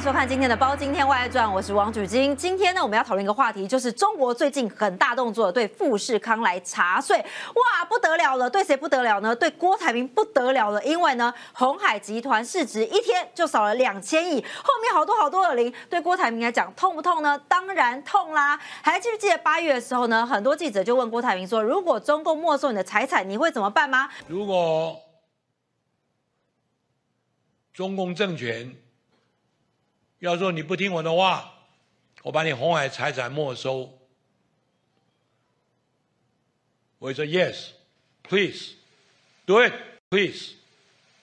收看今天的《包今天外传》，我是王主金。今天呢，我们要讨论一个话题，就是中国最近很大动作，对富士康来查税，哇，不得了了！对谁不得了呢？对郭台铭不得了了，因为呢，红海集团市值一天就少了两千亿，后面好多好多的零，对郭台铭来讲痛不痛呢？当然痛啦！还记不记得八月的时候呢，很多记者就问郭台铭说，如果中共没收你的财产，你会怎么办吗？如果中共政权要说你不听我的话，我把你红海财产没收，我会说 yes，please do it，please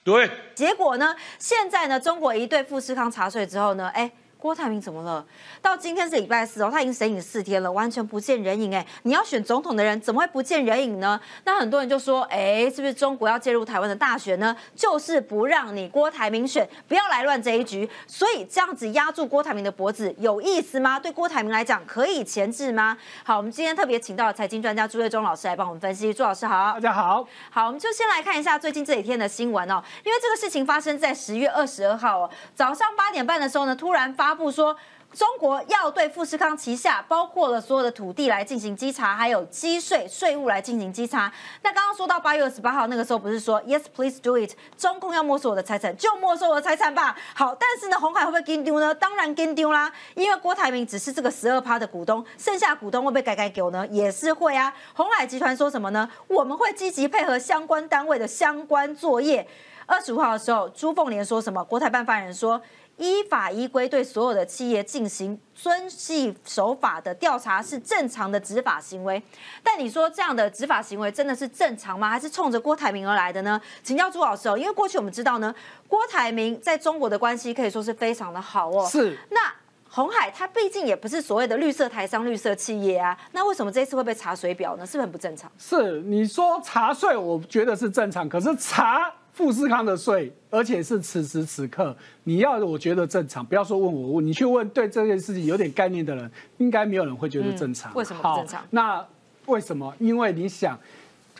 do it。结果呢，现在呢，中国一对富士康查税之后呢，哎。郭台铭怎么了？到今天是礼拜四哦，他已经神隐四天了，完全不见人影哎！你要选总统的人怎么会不见人影呢？那很多人就说，哎，是不是中国要介入台湾的大选呢？就是不让你郭台铭选，不要来乱这一局。所以这样子压住郭台铭的脖子有意思吗？对郭台铭来讲可以前置吗？好，我们今天特别请到了财经专家朱月忠老师来帮我们分析。朱老师好，大家好。好，我们就先来看一下最近这几天的新闻哦，因为这个事情发生在十月二十二号哦，早上八点半的时候呢，突然发。发布说，中国要对富士康旗下包括了所有的土地来进行稽查，还有积税税务来进行稽查。那刚刚说到八月二十八号那个时候，不是说 Yes please do it，中共要没收我的财产就没收我的财产吧？好，但是呢，红海会不会跟丢呢？当然跟丢啦，因为郭台铭只是这个十二趴的股东，剩下股东会不会改改给呢？也是会啊。红海集团说什么呢？我们会积极配合相关单位的相关作业。二十五号的时候，朱凤莲说什么？国台办发言人说。依法依规对所有的企业进行遵纪守法的调查是正常的执法行为，但你说这样的执法行为真的是正常吗？还是冲着郭台铭而来的呢？请教朱老师哦，因为过去我们知道呢，郭台铭在中国的关系可以说是非常的好哦。是。那红海它毕竟也不是所谓的绿色台商、绿色企业啊，那为什么这次会被查水表呢？是不是很不正常？是，你说查税，我觉得是正常，可是查。富士康的税，而且是此时此刻，你要我觉得正常，不要说问我问，你去问对这件事情有点概念的人，应该没有人会觉得正常。为什么正常？那为什么？因为你想，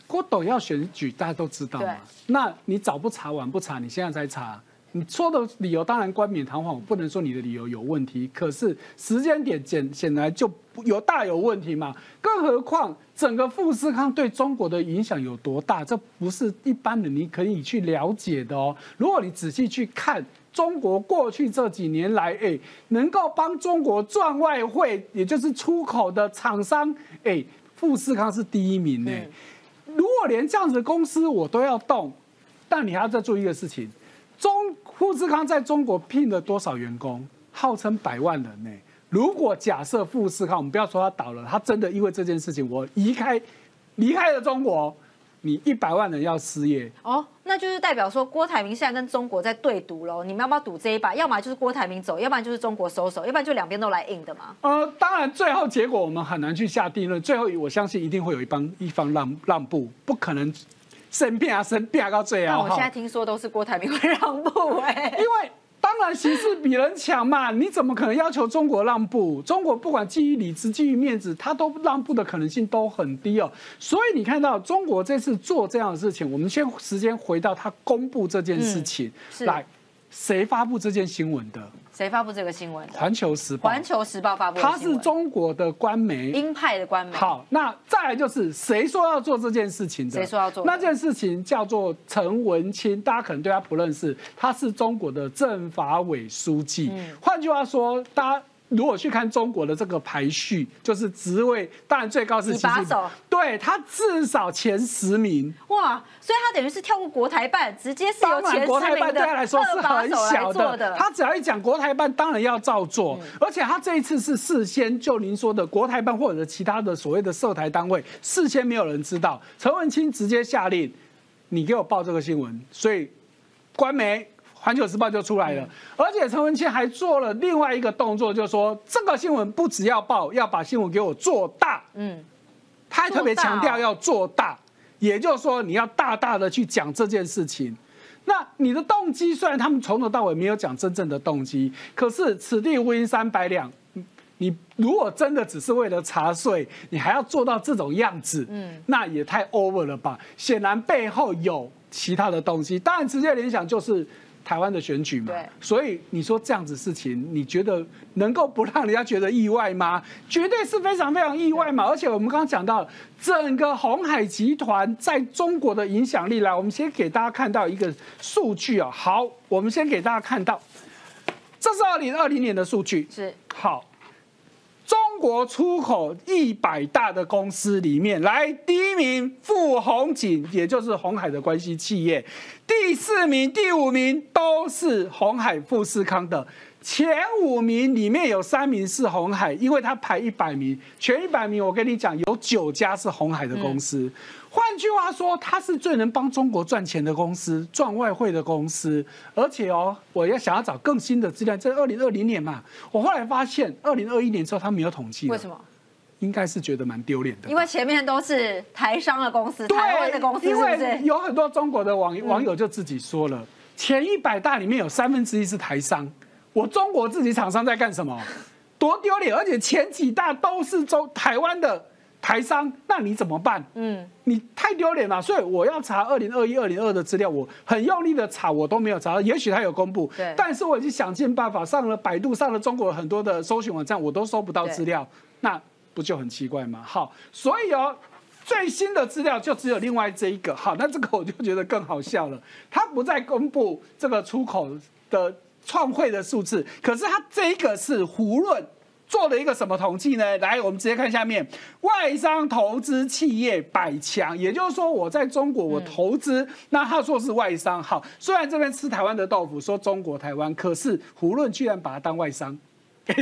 郭董要选举，大家都知道嘛。那你早不查晚不查，你现在才查。你说的理由当然冠冕堂皇，我不能说你的理由有问题。可是时间点显显然就有大有问题嘛。更何况整个富士康对中国的影响有多大，这不是一般人你可以去了解的哦。如果你仔细去看中国过去这几年来，哎，能够帮中国赚外汇，也就是出口的厂商，哎，富士康是第一名呢。如果连这样子的公司我都要动，但你还要再做一个事情。中富士康在中国聘了多少员工？号称百万人呢。如果假设富士康，我们不要说它倒了，它真的因为这件事情我离开离开了中国，你一百万人要失业哦，那就是代表说郭台铭现在跟中国在对赌喽。你们要不要赌这一把？要么就是郭台铭走，要不然就是中国收手，要不然就两边都来硬的嘛。呃，当然最后结果我们很难去下定论。最后我相信一定会有一帮一方让让步，不可能。生病啊，生病到最后。那我现在听说都是郭台铭会让步哎。因为当然形势比人强嘛，你怎么可能要求中国让步？中国不管基于理智、基于面子，他都让步的可能性都很低哦。所以你看到中国这次做这样的事情，我们先时间回到他公布这件事情来。谁发布这件新闻的？谁发布这个新闻？环球时报。环球时报发布。它是中国的官媒，鹰派的官媒。好，那再来就是谁说要做这件事情的？谁说要做？那件事情叫做陈文清，大家可能对他不认识，他是中国的政法委书记。换句话说，大家。如果去看中国的这个排序，就是职位，当然最高是几把手，对他至少前十名。哇，所以他等于是跳过国台办，直接是由前国台办对他来说是很小的。他只要一讲国台办，当然要照做。而且他这一次是事先就您说的国台办或者其他的所谓的涉台单位，事先没有人知道，陈文清直接下令，你给我报这个新闻，所以官媒。环球时报就出来了，而且陈文茜还做了另外一个动作，就是说这个新闻不只要报，要把新闻给我做大。嗯，他还特别强调要做大，也就是说你要大大的去讲这件事情。那你的动机虽然他们从头到尾没有讲真正的动机，可是此地无银三百两，你如果真的只是为了查税，你还要做到这种样子，嗯，那也太 over 了吧？显然背后有其他的东西，当然直接联想就是。台湾的选举嘛。对。所以你说这样子事情，你觉得能够不让人家觉得意外吗？绝对是非常非常意外嘛。而且我们刚刚讲到整个红海集团在中国的影响力，来，我们先给大家看到一个数据啊。好，我们先给大家看到，这是二零二零年的数据。是。好。国出口一百大的公司里面，来第一名富红景，也就是红海的关系企业；第四名、第五名都是红海富士康的。前五名里面有三名是红海，因为它排一百名，前一百名我跟你讲，有九家是红海的公司。换句话说，它是最能帮中国赚钱的公司，赚外汇的公司。而且哦，我要想要找更新的资料，在二零二零年嘛，我后来发现，二零二一年之后他没有统计。为什么？应该是觉得蛮丢脸的。因为前面都是台商的公司，台湾的公司，因为有很多中国的网网友就自己说了，前一百大里面有三分之一是台商。我中国自己厂商在干什么？多丢脸！而且前几大都是中台湾的台商，那你怎么办？嗯，你太丢脸了。所以我要查二零二一、二零二的资料，我很用力的查，我都没有查到。也许他有公布，对。但是我已经想尽办法上了百度，上了中国很多的搜寻网站，我都搜不到资料，那不就很奇怪吗？好，所以哦，最新的资料就只有另外这一个。好，那这个我就觉得更好笑了，他不再公布这个出口的。创汇的数字，可是他这一个是胡润做了一个什么统计呢？来，我们直接看下面，外商投资企业百强，也就是说我在中国我投资，那他说是外商，好，虽然这边吃台湾的豆腐，说中国台湾，可是胡润居然把它当外商。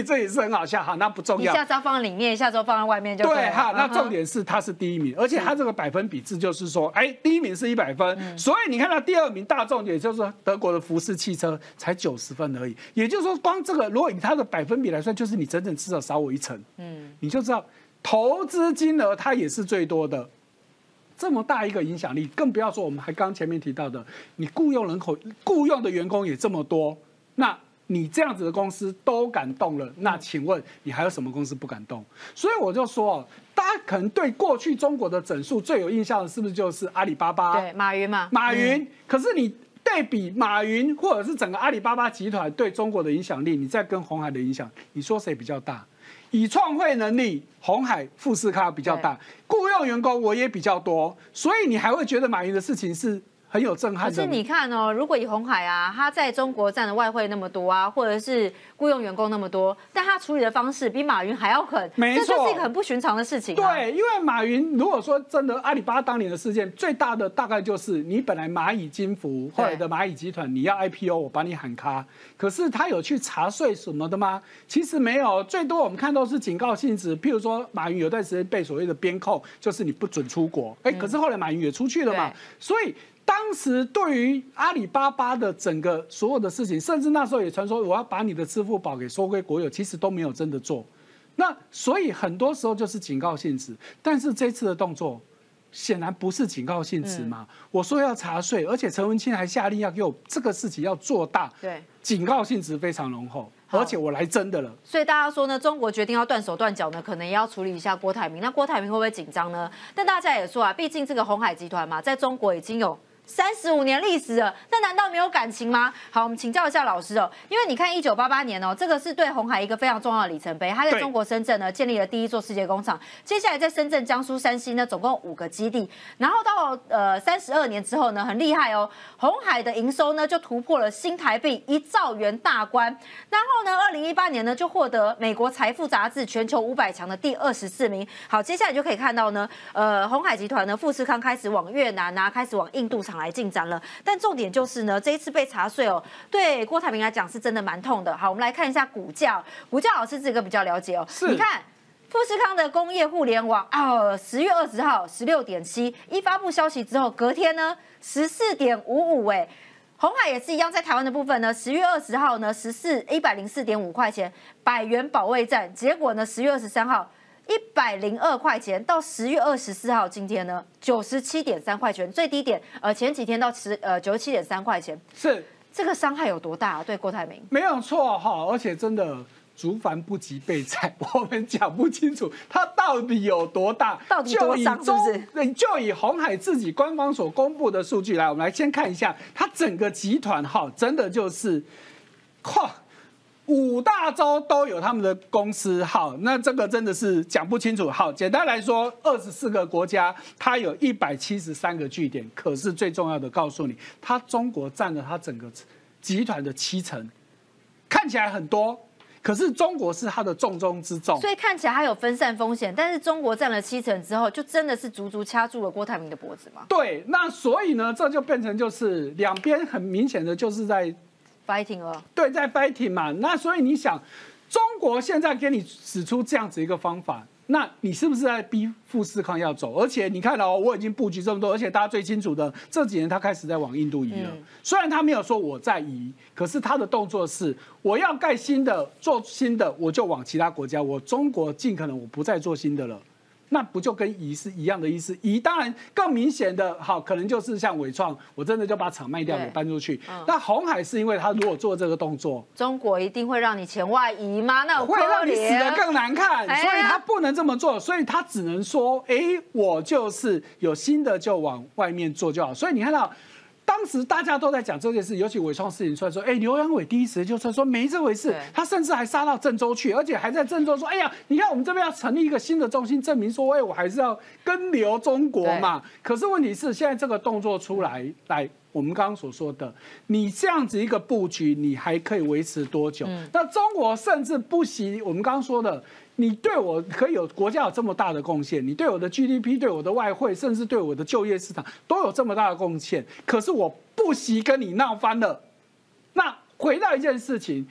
这也是很好笑哈，那不重要。一下子要放在里面，一下子放在外面就对哈。那重点是它是第一名，而且它这个百分比制就是说，哎，第一名是一百分，所以你看到第二名大众也就是德国的福斯汽车才九十分而已。也就是说，光这个如果以它的百分比来算，就是你整整至少少我一层。嗯，你就知道投资金额它也是最多的，这么大一个影响力，更不要说我们还刚前面提到的，你雇佣人口、雇佣的员工也这么多，那。你这样子的公司都敢动了，那请问你还有什么公司不敢动？所以我就说，大家可能对过去中国的整数最有印象的是不是就是阿里巴巴？对，马云嘛。马云。可是你对比马云或者是整个阿里巴巴集团对中国的影响力，你再跟红海的影响，你说谁比较大？以创汇能力，红海富士康比较大，雇佣员工我也比较多，所以你还会觉得马云的事情是？很有震撼。可是你看哦，如果以红海啊，他在中国占的外汇那么多啊，或者是雇佣员工那么多，但他处理的方式比马云还要狠，没错，这就是一个很不寻常的事情。对，因为马云如果说真的，阿里巴巴当年的事件最大的大概就是你本来蚂蚁金服后来的蚂蚁集团你要 IPO，我把你喊卡，可是他有去查税什么的吗？其实没有，最多我们看到是警告性质，譬如说马云有段时间被所谓的边控，就是你不准出国，哎，可是后来马云也出去了嘛，所以。当时对于阿里巴巴的整个所有的事情，甚至那时候也传说我要把你的支付宝给收归国有，其实都没有真的做。那所以很多时候就是警告性质，但是这次的动作显然不是警告性质嘛。我说要查税，而且陈文清还下令要给我这个事情要做大，对，警告性质非常浓厚，而且我来真的了。所以大家说呢，中国决定要断手断脚呢，可能也要处理一下郭台铭。那郭台铭会不会紧张呢？但大家也说啊，毕竟这个红海集团嘛，在中国已经有。三十五年历史了，那难道没有感情吗？好，我们请教一下老师哦，因为你看一九八八年哦，这个是对红海一个非常重要的里程碑，它在中国深圳呢建立了第一座世界工厂，接下来在深圳、江苏、山西呢总共五个基地，然后到呃三十二年之后呢，很厉害哦，红海的营收呢就突破了新台币一兆元大关，然后呢，二零一八年呢就获得美国财富杂志全球五百强的第二十四名。好，接下来就可以看到呢，呃，红海集团呢富士康开始往越南啊，开始往印度厂。来进展了，但重点就是呢，这一次被查税哦，对郭台铭来讲是真的蛮痛的。好，我们来看一下股价，股价老师这个比较了解哦。你看富士康的工业互联网啊，十月二十号十六点七一发布消息之后，隔天呢十四点五五哎，红海也是一样，在台湾的部分呢，十月二十号呢十四一百零四点五块钱，百元保卫战，结果呢十月二十三号。一百零二块钱到十月二十四号，今天呢九十七点三块钱，最低点呃前几天到十呃九十七点三块钱，是这个伤害有多大？啊对郭台铭没有错哈，而且真的竹繁不及备菜，我们讲不清楚它到底有多大，到底多伤是不是？对，就以红海自己官方所公布的数据来，我们来先看一下，它整个集团哈，真的就是，嚯！五大洲都有他们的公司，好，那这个真的是讲不清楚。好，简单来说，二十四个国家，它有一百七十三个据点。可是最重要的，告诉你，它中国占了它整个集团的七成，看起来很多，可是中国是它的重中之重。所以看起来它有分散风险，但是中国占了七成之后，就真的是足足掐住了郭台铭的脖子吗？对，那所以呢，这就变成就是两边很明显的就是在。Fighting 了，对，在 fighting 嘛，那所以你想，中国现在给你使出这样子一个方法，那你是不是在逼富士康要走？而且你看哦，我已经布局这么多，而且大家最清楚的，这几年他开始在往印度移了。虽然他没有说我在移，可是他的动作是，我要盖新的，做新的，我就往其他国家。我中国尽可能我不再做新的了。那不就跟移是一样的意思？移当然更明显的，好，可能就是像伟创，我真的就把厂卖掉，给搬出去。那红海是因为他如果做这个动作，中国一定会让你钱外移吗？那会让你死的更难看，所以他不能这么做，所以他只能说，哎，我就是有新的就往外面做就好。所以你看到。当时大家都在讲这件事，尤其伟创事情出来说，哎，刘阳伟第一时间就出来说没这回事，他甚至还杀到郑州去，而且还在郑州说，哎呀，你看我们这边要成立一个新的中心，证明说，哎，我还是要跟留中国嘛。可是问题是，现在这个动作出来，来，我们刚刚所说的，你这样子一个布局，你还可以维持多久？那中国甚至不惜我们刚刚说的。你对我可以有国家有这么大的贡献，你对我的 GDP、对我的外汇，甚至对我的就业市场都有这么大的贡献。可是我不惜跟你闹翻了。那回到一件事情，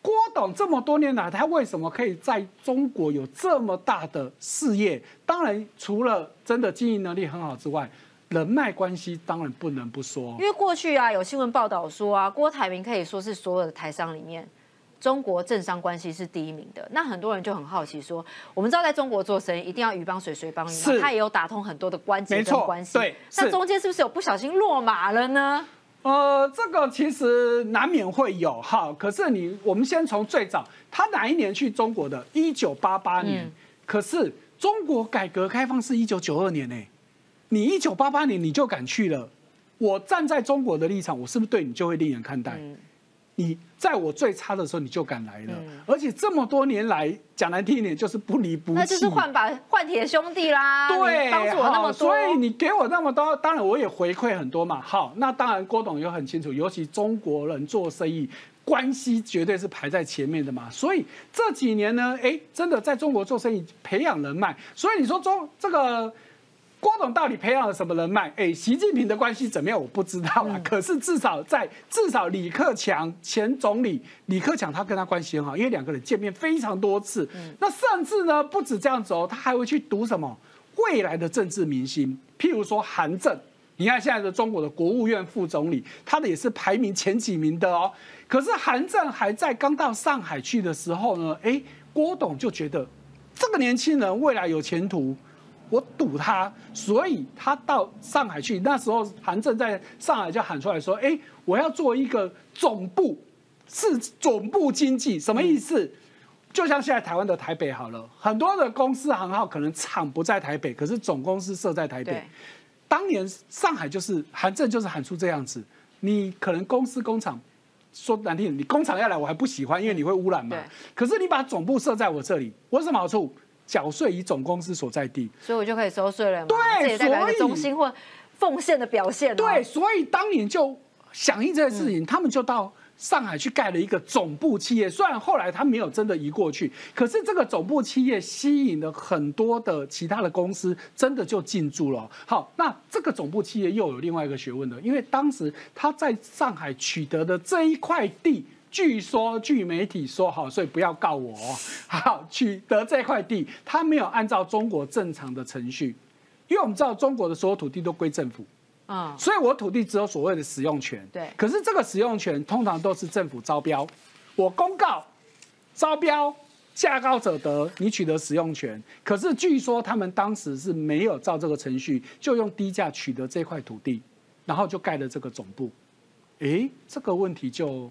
郭董这么多年来，他为什么可以在中国有这么大的事业？当然，除了真的经营能力很好之外，人脉关系当然不能不说。因为过去啊，有新闻报道说啊，郭台铭可以说是所有的台商里面。中国政商关系是第一名的，那很多人就很好奇说，我们知道在中国做生意一定要鱼帮水，水帮鱼嘛，他也有打通很多的关节跟关系，对，那中间是不是有不小心落马了呢？呃，这个其实难免会有哈，可是你我们先从最早，他哪一年去中国的？一九八八年，可是中国改革开放是一九九二年呢，你一九八八年你就敢去了，我站在中国的立场，我是不是对你就会另眼看待？你在我最差的时候你就敢来了，而且这么多年来讲难听一点就是不离不弃，那就是换把 换铁兄弟啦。对，帮助我那么多，所以你给我那么多，当然我也回馈很多嘛。好，那当然郭董也很清楚，尤其中国人做生意关系绝对是排在前面的嘛。所以这几年呢，哎，真的在中国做生意培养人脉，所以你说中这个。郭董到底培养了什么人脉？哎，习近平的关系怎么样？我不知道啊。可是至少在至少李克强前总理李克强他跟他关系很好，因为两个人见面非常多次。那甚至呢不止这样子哦，他还会去读什么未来的政治明星，譬如说韩正。你看现在的中国的国务院副总理，他的也是排名前几名的哦。可是韩正还在刚到上海去的时候呢，哎，郭董就觉得这个年轻人未来有前途。我赌他，所以他到上海去。那时候韩正在上海就喊出来说：“哎，我要做一个总部，是总部经济，什么意思？就像现在台湾的台北好了，很多的公司行号可能厂不在台北，可是总公司设在台北。当年上海就是韩正就是喊出这样子，你可能公司工厂说难听，你工厂要来我还不喜欢，因为你会污染嘛。可是你把总部设在我这里，我有什么好处？”缴税以总公司所在地，所以我就可以收税了。对，代表中心或奉献的表现。对，所以当年就响应这件事情，他们就到上海去盖了一个总部企业。虽然后来他没有真的移过去，可是这个总部企业吸引了很多的其他的公司，真的就进驻了。好，那这个总部企业又有另外一个学问的，因为当时他在上海取得的这一块地。据说，据媒体说，好，所以不要告我。好，取得这块地，他没有按照中国正常的程序，因为我们知道中国的所有土地都归政府，啊，所以我土地只有所谓的使用权。对。可是这个使用权通常都是政府招标，我公告招标，价高者得，你取得使用权。可是据说他们当时是没有照这个程序，就用低价取得这块土地，然后就盖了这个总部。诶，这个问题就。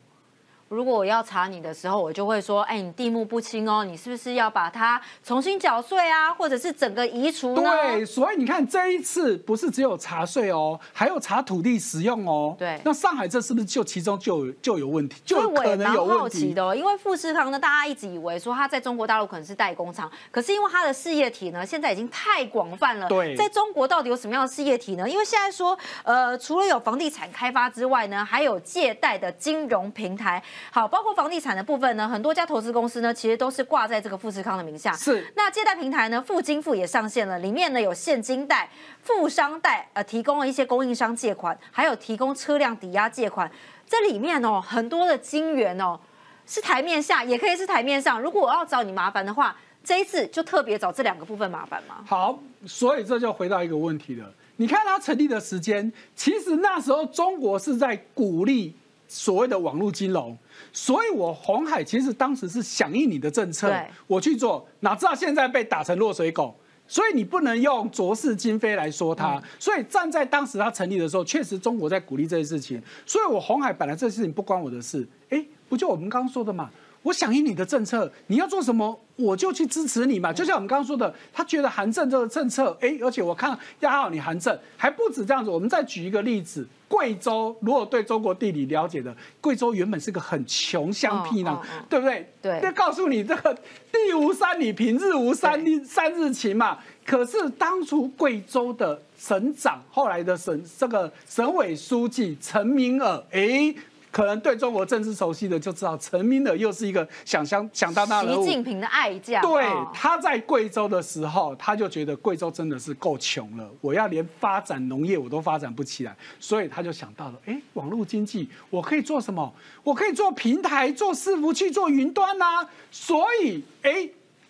如果我要查你的时候，我就会说，哎，你地目不清哦，你是不是要把它重新缴税啊，或者是整个移除呢？对，所以你看这一次不是只有查税哦，还有查土地使用哦。对，那上海这是不是就其中就就有问题？就可能有问题的，哦因为富士康呢，大家一直以为说它在中国大陆可能是代工厂，可是因为它的事业体呢，现在已经太广泛了。对，在中国到底有什么样的事业体呢？因为现在说，呃，除了有房地产开发之外呢，还有借贷的金融平台。好，包括房地地产的部分呢，很多家投资公司呢，其实都是挂在这个富士康的名下。是，那借贷平台呢，富金富也上线了，里面呢有现金贷、富商贷，呃，提供了一些供应商借款，还有提供车辆抵押借款。这里面哦，很多的金源哦，是台面下，也可以是台面上。如果我要找你麻烦的话，这一次就特别找这两个部分麻烦吗？好，所以这就回到一个问题了。你看它成立的时间，其实那时候中国是在鼓励。所谓的网络金融，所以我红海其实当时是响应你的政策，我去做，哪知道现在被打成落水狗，所以你不能用浊世今非来说它。所以站在当时它成立的时候，确实中国在鼓励这些事情，所以我红海本来这事情不关我的事，哎，不就我们刚刚说的嘛？我响应你的政策，你要做什么，我就去支持你嘛。就像我们刚刚说的，他觉得韩正这个政策，哎，而且我看压好你韩正还不止这样子。我们再举一个例子，贵州，如果对中国地理了解的，贵州原本是个很穷乡僻壤，对不对？对。就告诉你，这个地无三里，平日无三三日晴嘛。可是当初贵州的省长，后来的省这个省委书记陈明尔，哎。可能对中国政治熟悉的就知道，陈明的又是一个想想想当大习近平的爱将。对，他在贵州的时候，他就觉得贵州真的是够穷了，我要连发展农业我都发展不起来，所以他就想到了，哎，网络经济我可以做什么？我可以做平台，做伺服器，做云端呐。所以，哎。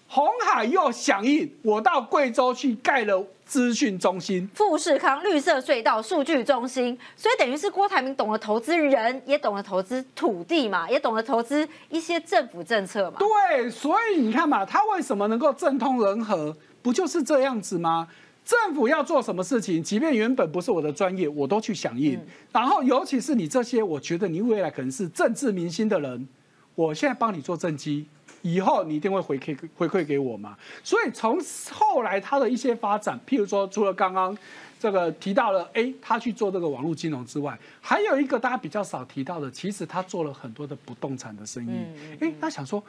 红海又响应，我到贵州去盖了资讯中心，富士康绿色隧道数据中心，所以等于是郭台铭懂得投资人，也懂得投资土地嘛，也懂得投资一些政府政策嘛。对，所以你看嘛，他为什么能够政通人和？不就是这样子吗？政府要做什么事情，即便原本不是我的专业，我都去响应。然后，尤其是你这些，我觉得你未来可能是政治明星的人，我现在帮你做政绩。以后你一定会回馈回馈给我嘛？所以从后来他的一些发展，譬如说，除了刚刚这个提到了，哎，他去做这个网络金融之外，还有一个大家比较少提到的，其实他做了很多的不动产的生意。哎，他想说，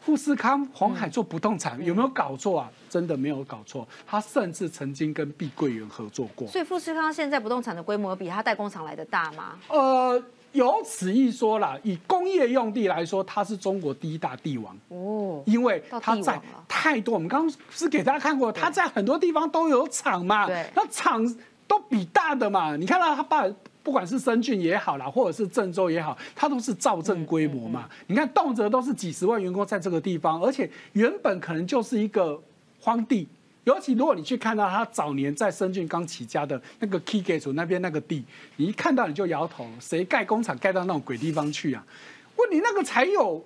富士康、红海做不动产有没有搞错啊？真的没有搞错，他甚至曾经跟碧桂园合作过。所以富士康现在不动产的规模比他代工厂来的大吗？呃。有此一说啦，以工业用地来说，它是中国第一大地王哦，因为它在太多。我们刚刚是给大家看过，它在很多地方都有厂嘛，那厂都比大的嘛。你看到它把不管是深圳也好啦，或者是郑州也好，它都是造镇规模嘛。你看动辄都是几十万员工在这个地方，而且原本可能就是一个荒地。尤其如果你去看到他早年在深圳刚起家的那个 K Gate 那边那个地，你一看到你就摇头，谁盖工厂盖到那种鬼地方去啊？问你那个才有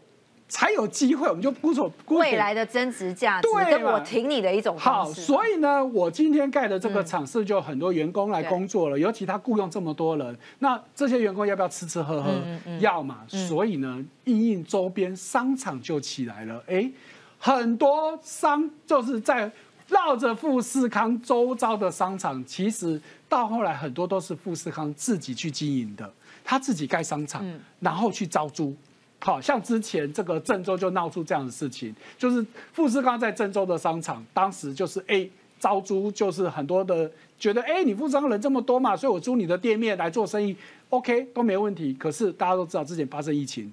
才有机会，我们就估错未来的增值价值，跟我挺你的一种好。所以呢，我今天盖的这个厂是就很多员工来工作了，尤其他雇佣这么多人，那这些员工要不要吃吃喝喝？要嘛。所以呢，应应周边商场就起来了。哎，很多商就是在。绕着富士康周遭的商场，其实到后来很多都是富士康自己去经营的，他自己盖商场，然后去招租。好像之前这个郑州就闹出这样的事情，就是富士康在郑州的商场，当时就是 A 招租，就是很多的觉得，哎，你富士康人这么多嘛，所以我租你的店面来做生意，OK 都没问题。可是大家都知道之前发生疫情，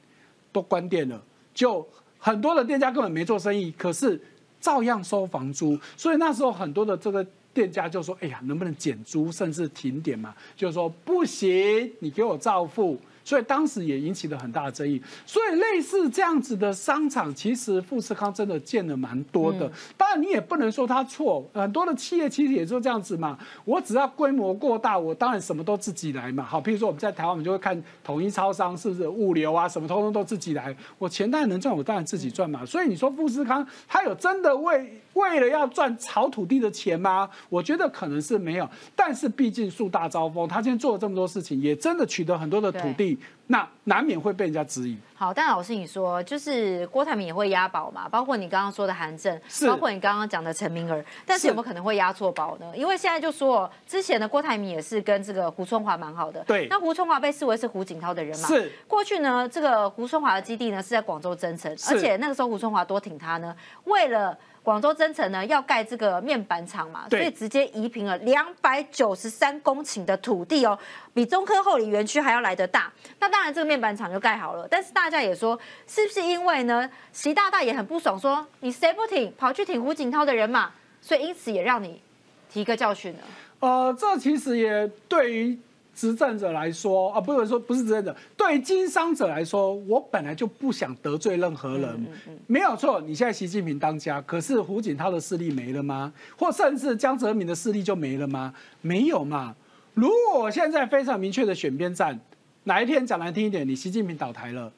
都关店了，就很多的店家根本没做生意，可是。照样收房租，所以那时候很多的这个店家就说：“哎呀，能不能减租，甚至停点嘛？”就是说不行，你给我照付。所以当时也引起了很大的争议。所以类似这样子的商场，其实富士康真的建了蛮多的。当然你也不能说它错，很多的企业其实也就这样子嘛。我只要规模过大，我当然什么都自己来嘛。好，譬如说我们在台湾，我们就会看统一超商是不是物流啊，什么通通都自己来。我钱当然能赚，我当然自己赚嘛。所以你说富士康，他有真的为为了要赚炒土地的钱吗？我觉得可能是没有。但是毕竟树大招风，他今天做了这么多事情，也真的取得很多的土地。那难免会被人家质疑。好，但老师你说，就是郭台铭也会押宝嘛？包括你刚刚说的韩正，包括你刚刚讲的陈明儿，但是有没有可能会押错宝呢？因为现在就说，之前的郭台铭也是跟这个胡春华蛮好的，对那胡春华被视为是胡锦涛的人嘛？是。过去呢，这个胡春华的基地呢是在广州增城，而且那个时候胡春华多挺他呢，为了。广州增城呢要盖这个面板厂嘛，所以直接移平了两百九十三公顷的土地哦，比中科后里园区还要来得大。那当然这个面板厂就盖好了，但是大家也说，是不是因为呢？习大大也很不爽，说你谁不挺，跑去挺胡锦涛的人嘛，所以因此也让你提个教训呢。呃，这其实也对于。执政者来说啊，不是说不是执政者，对经商者来说，我本来就不想得罪任何人，没有错。你现在习近平当家，可是胡锦涛的势力没了吗？或甚至江泽民的势力就没了吗？没有嘛。如果现在非常明确的选边站，哪一天讲难听一点，你习近平倒台了，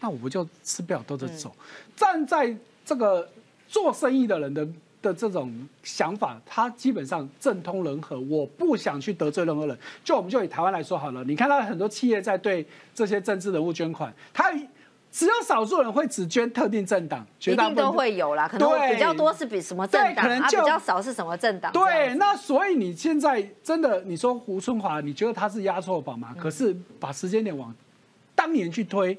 那我不就吃不了兜着走？站在这个做生意的人的。的这种想法，他基本上政通人和，我不想去得罪任何人。就我们就以台湾来说好了，你看到很多企业在对这些政治人物捐款，他只有少数人会只捐特定政党，一定都会有啦。可能比较多是比什么政党，他比较少是什么政党。对，那所以你现在真的你说胡春华，你觉得他是压错宝吗？可是把时间点往当年去推，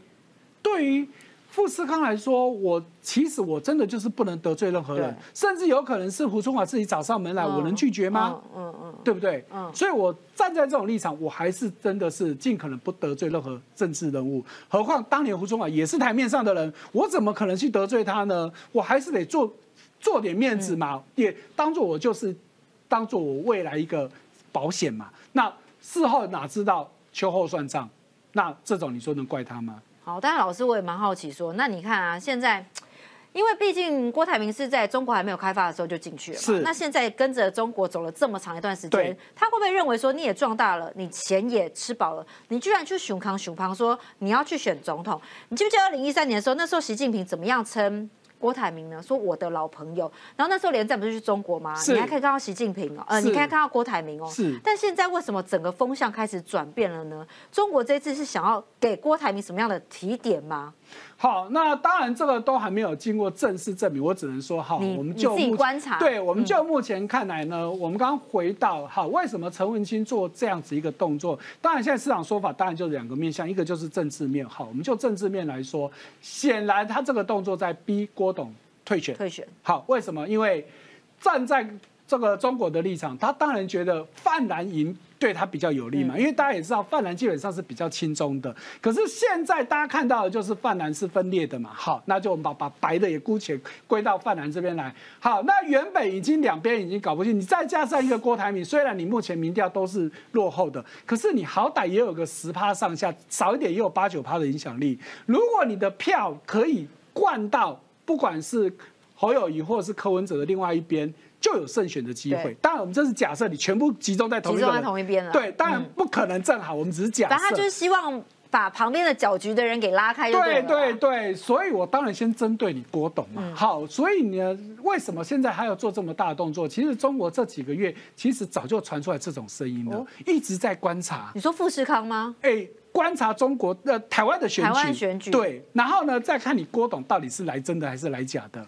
对于。富士康来说，我其实我真的就是不能得罪任何人，甚至有可能是胡春华自己找上门来，我能拒绝吗？嗯嗯，对不对？嗯，所以我站在这种立场，我还是真的是尽可能不得罪任何政治人物。何况当年胡春华也是台面上的人，我怎么可能去得罪他呢？我还是得做做点面子嘛，也当做我就是当做我未来一个保险嘛。那事后哪知道秋后算账？那这种你说能怪他吗？好，但是老师我也蛮好奇，说那你看啊，现在因为毕竟郭台铭是在中国还没有开发的时候就进去了，嘛。那现在跟着中国走了这么长一段时间，他会不会认为说你也壮大了，你钱也吃饱了，你居然去熊康熊康说你要去选总统？你记不记得二零一三年的时候，那时候习近平怎么样称？郭台铭呢说我的老朋友，然后那时候连战不是去中国吗？你还可以看到习近平哦，呃，你可以看到郭台铭哦。是。但现在为什么整个风向开始转变了呢？中国这次是想要给郭台铭什么样的提点吗？好，那当然这个都还没有经过正式证明，我只能说好，我们就自己观察。对，我们就目前看来呢，我们刚刚回到好，为什么陈文清做这样子一个动作？当然，现在市场说法当然就是两个面向，一个就是政治面。好，我们就政治面来说，显然他这个动作在逼郭董退选。退选。好，为什么？因为站在这个中国的立场，他当然觉得泛蓝赢。对他比较有利嘛，因为大家也知道泛蓝基本上是比较轻松的。可是现在大家看到的就是泛蓝是分裂的嘛。好，那就我们把把白的也姑且归到泛蓝这边来。好，那原本已经两边已经搞不清，你再加上一个郭台铭，虽然你目前民调都是落后的，可是你好歹也有个十趴上下，少一点也有八九趴的影响力。如果你的票可以灌到，不管是侯友谊或是柯文哲的另外一边。就有胜选的机会。当然，我们这是假设你全部集中在同一集中在同一边了。对，当然不可能正好。我们只是假设。他就是希望把旁边的搅局的人给拉开。对对对，所以我当然先针对你郭董嘛。好，所以呢，为什么现在还要做这么大的动作？其实中国这几个月其实早就传出来这种声音了，一直在观察。你说富士康吗？哎，观察中国的台湾的选举。台湾选举。对，然后呢，再看你郭董到底是来真的还是来假的。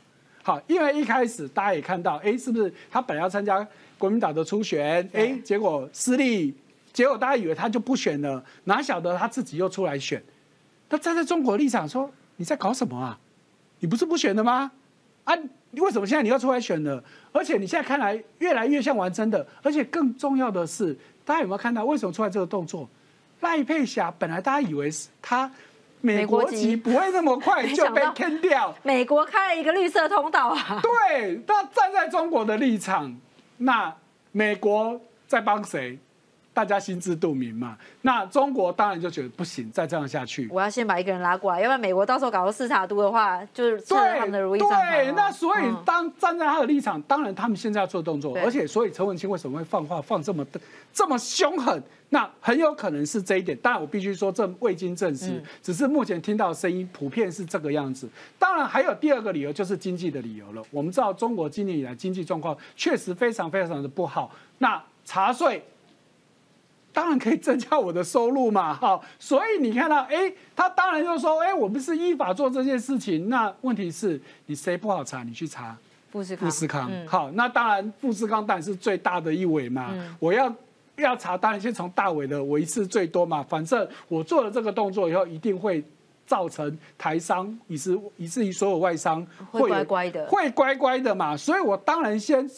好，因为一开始大家也看到，哎，是不是他本来要参加国民党的初选，哎，结果失利，结果大家以为他就不选了，哪晓得他自己又出来选。他站在中国立场说，你在搞什么啊？你不是不选的吗？啊，你为什么现在你要出来选呢？而且你现在看来越来越像玩真的，而且更重要的是，大家有没有看到为什么出来这个动作？赖佩霞本来大家以为是他。美国籍不会那么快就被坑掉。美国开了一个绿色通道啊！对，那站在中国的立场，那美国在帮谁？大家心知肚明嘛。那中国当然就觉得不行，再这样下去，我要先把一个人拉过来，要不然美国到时候搞个视察都的话，就是他们的如意上对，那所以当站在他的立场，当然他们现在要做动作，而且所以陈文清为什么会放话放这么这么凶狠？那很有可能是这一点。当然我必须说这未经证实，只是目前听到声音普遍是这个样子。当然还有第二个理由就是经济的理由了。我们知道中国今年以来经济状况确实非常非常的不好。那茶税。当然可以增加我的收入嘛，好，所以你看到，哎，他当然就说，哎，我不是依法做这件事情，那问题是你谁不好查，你去查富士康，富士康，好，那当然富士康当然是最大的一尾嘛，我要要查，当然先从大尾的，我一次最多嘛，反正我做了这个动作以后，一定会造成台商，以至以至于所有外商会乖乖的，会乖乖的嘛，所以我当然先。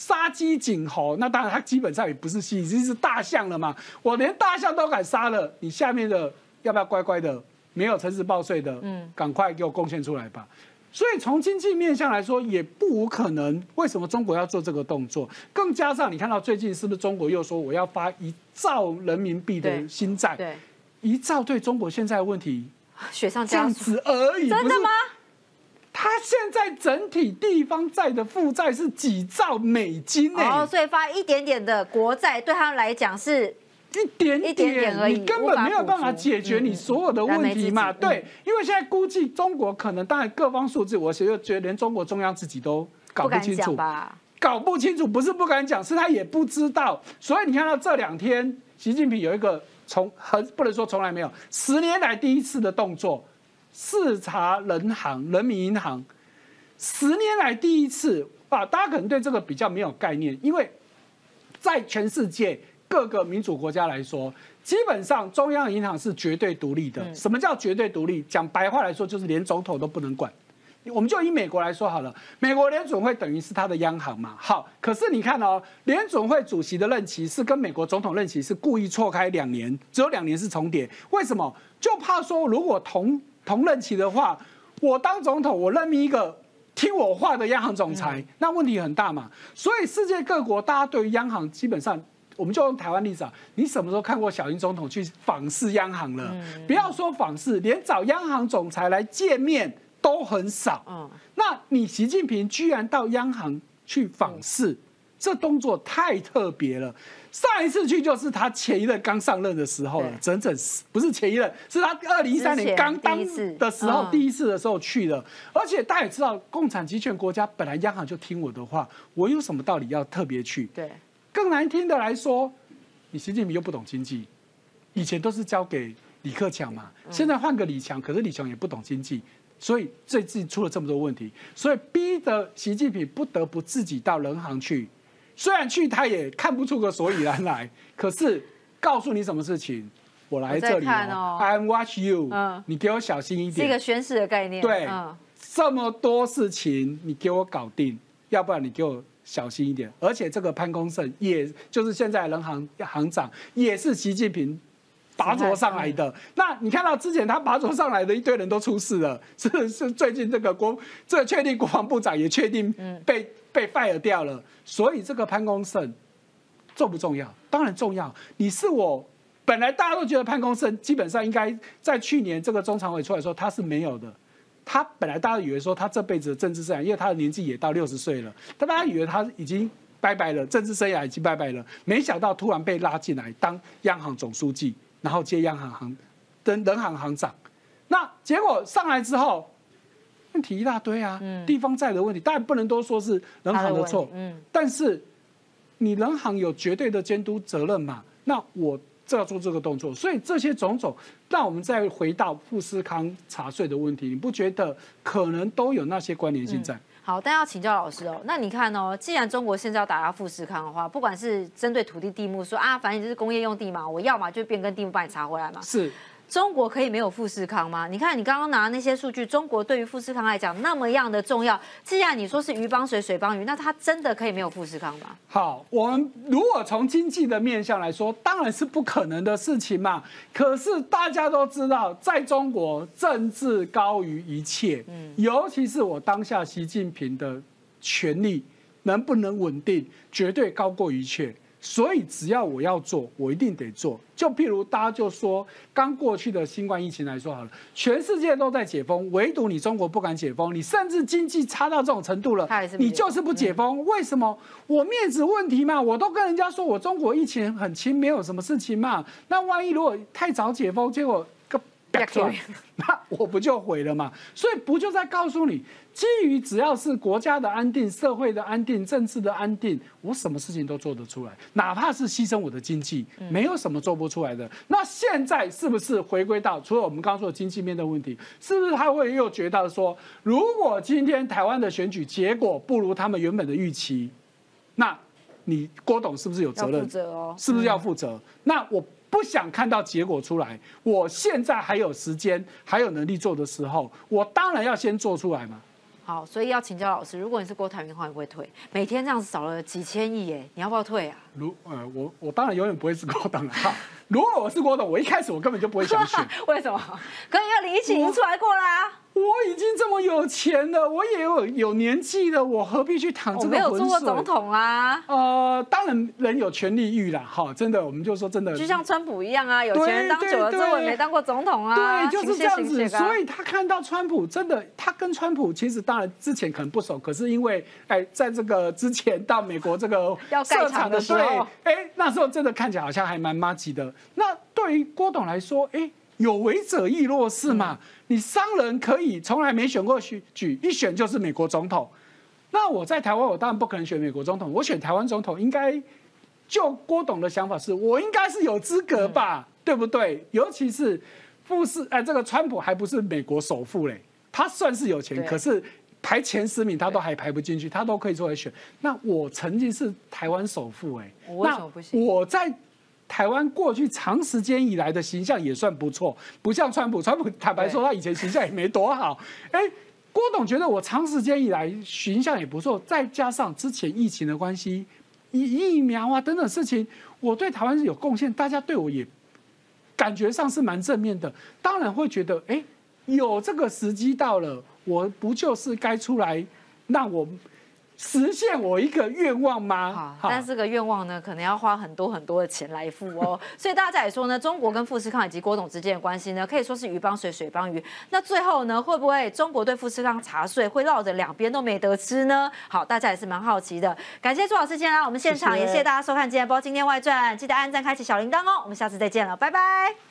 杀鸡儆猴，那当然，它基本上也不是鸡，已经是大象了嘛。我连大象都敢杀了，你下面的要不要乖乖的？没有诚实报税的，嗯，赶快给我贡献出来吧。所以从经济面向来说，也不无可能。为什么中国要做这个动作？更加上你看到最近是不是中国又说我要发一兆人民币的新债？对，一兆对中国现在的问题雪上加霜而已，真的吗？他现在整体地方债的负债是几兆美金呢？哦，所以发一点点的国债对他们来讲是一点一点点而已，你根本没有办法解决你所有的问题嘛？对，因为现在估计中国可能，当然各方数字，我其实觉得连中国中央自己都搞不清楚吧？搞不清楚不是不敢讲，是他也不知道。所以你看到这两天，习近平有一个从很不能说从来没有，十年来第一次的动作。视察人行、人民银行，十年来第一次啊！大家可能对这个比较没有概念，因为在全世界各个民主国家来说，基本上中央银行是绝对独立的。什么叫绝对独立？讲白话来说，就是连总统都不能管。我们就以美国来说好了，美国联总会等于是他的央行嘛。好，可是你看哦，联总会主席的任期是跟美国总统任期是故意错开两年，只有两年是重叠。为什么？就怕说如果同同任期的话，我当总统，我任命一个听我话的央行总裁，那问题很大嘛。所以世界各国大家对于央行基本上，我们就用台湾例子啊，你什么时候看过小英总统去访视央行了？不要说访视，连找央行总裁来见面都很少。嗯，那你习近平居然到央行去访视，这动作太特别了。上一次去就是他前一任刚上任的时候了，整整不是前一任，是他二零一三年刚当的时候第一次的时候去的。而且大家也知道，共产集权国家本来央行就听我的话，我有什么道理要特别去？对，更难听的来说，你习近平又不懂经济，以前都是交给李克强嘛，现在换个李强，可是李强也不懂经济，所以最近出了这么多问题，所以逼得习近平不得不自己到人行去。虽然去他也看不出个所以然来，可是告诉你什么事情，我来这里哦，I watch you，嗯，你给我小心一点，是一个宣誓的概念，对，这么多事情你给我搞定，要不然你给我小心一点。而且这个潘功胜，也就是现在人行行长，也是习近平拔擢上来的。那你看到之前他拔擢上来的一堆人都出事了，是是最近这个国，这确定国防部长也确定被。被 fire 掉了，所以这个潘功胜重不重要？当然重要。你是我本来大家都觉得潘功胜基本上应该在去年这个中常委出来说他是没有的。他本来大家以为说他这辈子的政治生涯，因为他的年纪也到六十岁了，但大家以为他已经拜拜了，政治生涯已经拜拜了。没想到突然被拉进来当央行总书记，然后接央行行跟人行行长。那结果上来之后。问题一大堆啊，地方债的问题，当然不能都说是人行的错，嗯，但是你人行有绝对的监督责任嘛？那我就要做这个动作，所以这些种种，那我们再回到富士康查税的问题，你不觉得可能都有那些关联性在？好，但要请教老师哦，那你看哦，既然中国现在要打压富士康的话，不管是针对土地地目说啊，反正就是工业用地嘛，我要嘛就变更地目帮你查回来嘛，是。中国可以没有富士康吗？你看你刚刚拿那些数据，中国对于富士康来讲那么样的重要，既然你说是鱼帮水，水帮鱼，那它真的可以没有富士康吗？好，我们如果从经济的面向来说，当然是不可能的事情嘛。可是大家都知道，在中国政治高于一切，嗯，尤其是我当下习近平的权力能不能稳定，绝对高过一切。所以只要我要做，我一定得做。就譬如大家就说，刚过去的新冠疫情来说好了，全世界都在解封，唯独你中国不敢解封，你甚至经济差到这种程度了，你就是不解封。为什么？我面子问题嘛，我都跟人家说我中国疫情很轻，没有什么事情嘛。那万一如果太早解封，结果 那我不就毁了吗？所以不就在告诉你，基于只要是国家的安定、社会的安定、政治的安定，我什么事情都做得出来，哪怕是牺牲我的经济，没有什么做不出来的。那现在是不是回归到除了我们刚刚说的经济面的问题，是不是他会又觉得说，如果今天台湾的选举结果不如他们原本的预期，那你郭董是不是有责任？是不是要负责？那我。不想看到结果出来，我现在还有时间，还有能力做的时候，我当然要先做出来嘛。好，所以要请教老师，如果你是郭台铭的话，你会退？每天这样子少了几千亿，哎，你要不要退啊？如呃，我我当然永远不会是郭董了。如果我是郭董，我一开始我根本就不会想选。为什么？可因为李一起已经出来过啦。我已经这么有钱了，我也有有年纪了，我何必去躺这个浑水？没有做过总统啊。呃，当然人有权利欲啦，哈，真的，我们就说真的，就像川普一样啊，有钱人当久了，周围没当过总统啊，对，就是这样子。所以他看到川普，真的，他跟川普其实当然之前可能不熟，可是因为哎，在这个之前到美国这个 设场的时候，哎，那时候真的看起来好像还蛮妈吉的。那对于郭董来说，哎。有为者亦若是嘛？你商人可以从来没选过选举，一选就是美国总统。那我在台湾，我当然不可能选美国总统，我选台湾总统，应该就郭董的想法是，我应该是有资格吧？对不对？尤其是富士，哎，这个川普还不是美国首富嘞，他算是有钱，可是排前十名他都还排不进去，他都可以出来选。那我曾经是台湾首富，哎，那我在。台湾过去长时间以来的形象也算不错，不像川普。川普坦白说，他以前形象也没多好。哎，郭董觉得我长时间以来形象也不错，再加上之前疫情的关系，疫疫苗啊等等事情，我对台湾是有贡献，大家对我也感觉上是蛮正面的。当然会觉得，哎，有这个时机到了，我不就是该出来让我。实现我一个愿望吗？好，但这个愿望呢，可能要花很多很多的钱来付哦。所以大家也说呢，中国跟富士康以及郭董之间的关系呢，可以说是鱼帮水，水帮鱼。那最后呢，会不会中国对富士康查税，会绕着两边都没得吃呢？好，大家也是蛮好奇的。感谢朱老师今天来我们现场，也谢谢大家收看今天播《今天外传》，记得按赞、开启小铃铛哦。我们下次再见了，拜拜。